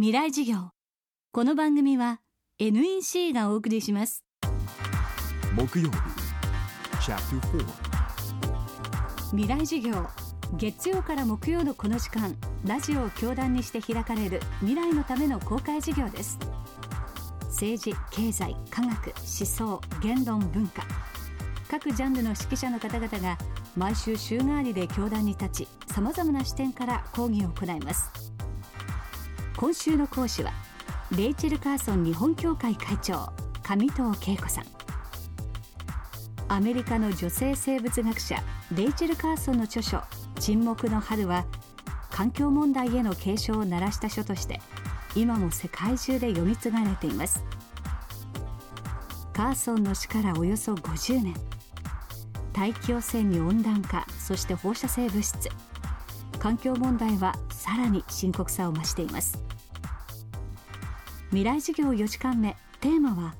未来授業。この番組は NEC がお送りします。木曜日。未来授業。月曜から木曜のこの時間ラジオを教壇にして開かれる未来のための公開授業です。政治経済科学思想言論文化。各ジャンルの指揮者の方々が毎週週替わりで教壇に立ちさまざまな視点から講義を行います今週の講師はレイチェル・カーソン日本協会会長上藤恵子さん。アメリカの女性生物学者レイチェル・カーソンの著書「沈黙の春」は環境問題への警鐘を鳴らした書として今も世界中で読み継がれています。カーソンの死からおよそ50年。大気汚染に温暖化そして放射性物質。環境問題はさらに深刻さを増しています。未来授業4時間目。テーマは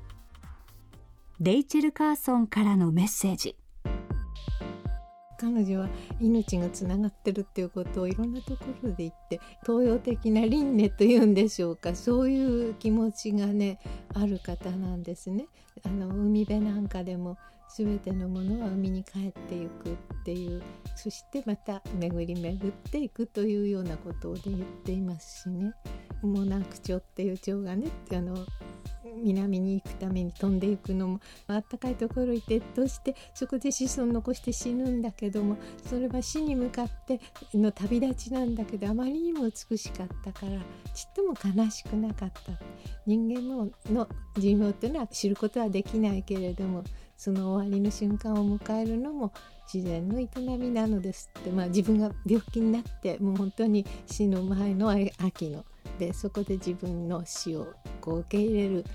レイチェル・カーソンからのメッセージ。彼女は命がつながってるっていうことをいろんなところで言って東洋的な輪廻というんでしょうか。そういう気持ちがねある方なんですね。あの海辺なんかでも全てのものは海に帰っていく。っっていうそしてまた巡り巡っていくというようなことで言っていますしね。モナクチョっていう蝶がねあの南に行くために飛んでいくのもあったかいところに越冬してそこで子孫残して死ぬんだけどもそれは死に向かっての旅立ちなんだけどあまりにも美しかったからちっとも悲しくなかった人間のの寿命っていうのは知ることはできないけれどもその終わりの瞬間を迎えるのも自然の営みなのですって、まあ、自分が病気になってもう本当に死の前の秋の。でそこで自分の死をこう受け入れる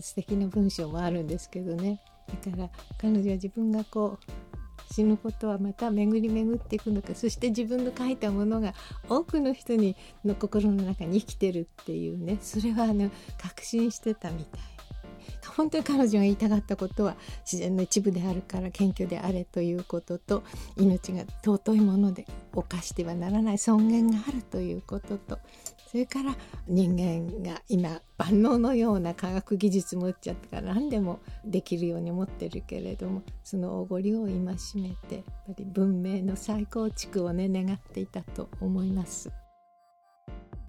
素敵な文章もあるんですけどね。だから彼女は自分がこう死ぬことはまた巡り巡っていくのか。そして自分の書いたものが多くの人にの心の中に生きてるっていうね。それはあの確信してたみたい。本当に彼女が言いたかったことは自然の一部であるから謙虚であれということと命が尊いもので犯してはならない尊厳があるということとそれから人間が今万能のような科学技術持っちゃったから何でもできるように思ってるけれどもそのおごりを戒めてやっぱり文明の再構築をね願っていたと思います。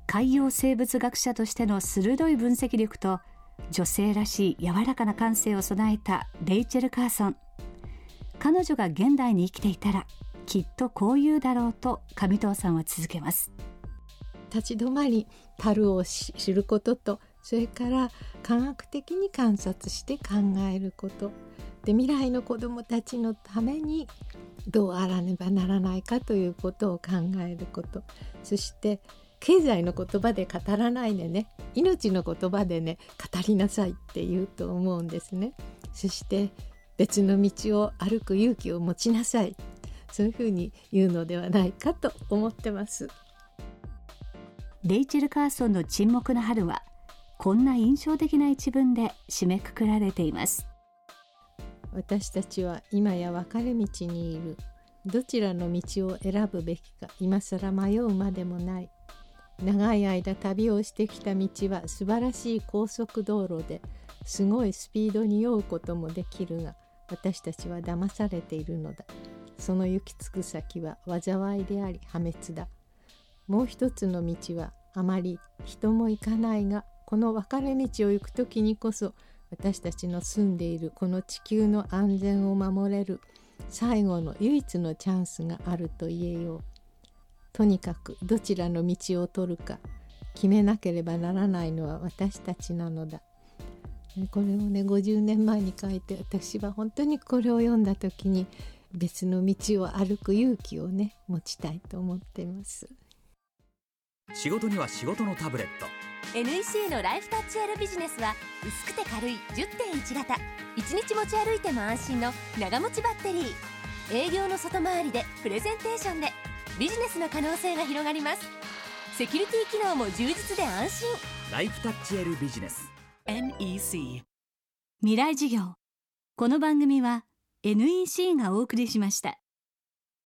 海洋生物学者としての鋭い分析力と女性らしい柔らかな感性を備えたレイチェル・カーソン。彼女が現代に生きていたらきっとこう言うだろうと上藤さんは続けます。立ち止まり樽を知ることとそれから科学的に観察して考えること。で未来の子どもたちのためにどうあらねばならないかということを考えること。そして経済の言葉で語らないでね命の言葉でね語りなさいって言うと思うんですね。そして別の道を歩く勇気を持ちなさい。そういうふうに言うのではないかと思ってます。レイチェル・カーソンの沈黙の春はこんな印象的な一文で締めくくられています。私たちは今や分かれ道にいる。どちらの道を選ぶべきか今更迷うまでもない長い間旅をしてきた道は素晴らしい高速道路ですごいスピードに酔うこともできるが私たちは騙されているのだ。その行き着く先は災いであり破滅だ。もう一つの道はあまり人も行かないがこの分かれ道を行く時にこそ私たちの住んでいるこの地球の安全を守れる最後の唯一のチャンスがあると言えよう。とにかくどちらの道を取るか決めなければならないのは私たちなのだ。これをね50年前に書いて私は本当にこれを読んだ時に別の道を歩く勇気をね持ちたいと思っています。仕事には仕事のタブレット。NEC のライフタッチ R ビジネスは薄くて軽い10.1型。1日持ち歩いても安心の長持ちバッテリー。営業の外回りでプレゼンテーションでビジネスの可能性が広がります。セキュリティ機能も充実で安心。ライフタッチ L ビジネス。NEC 未来事業。この番組は NEC がお送りしました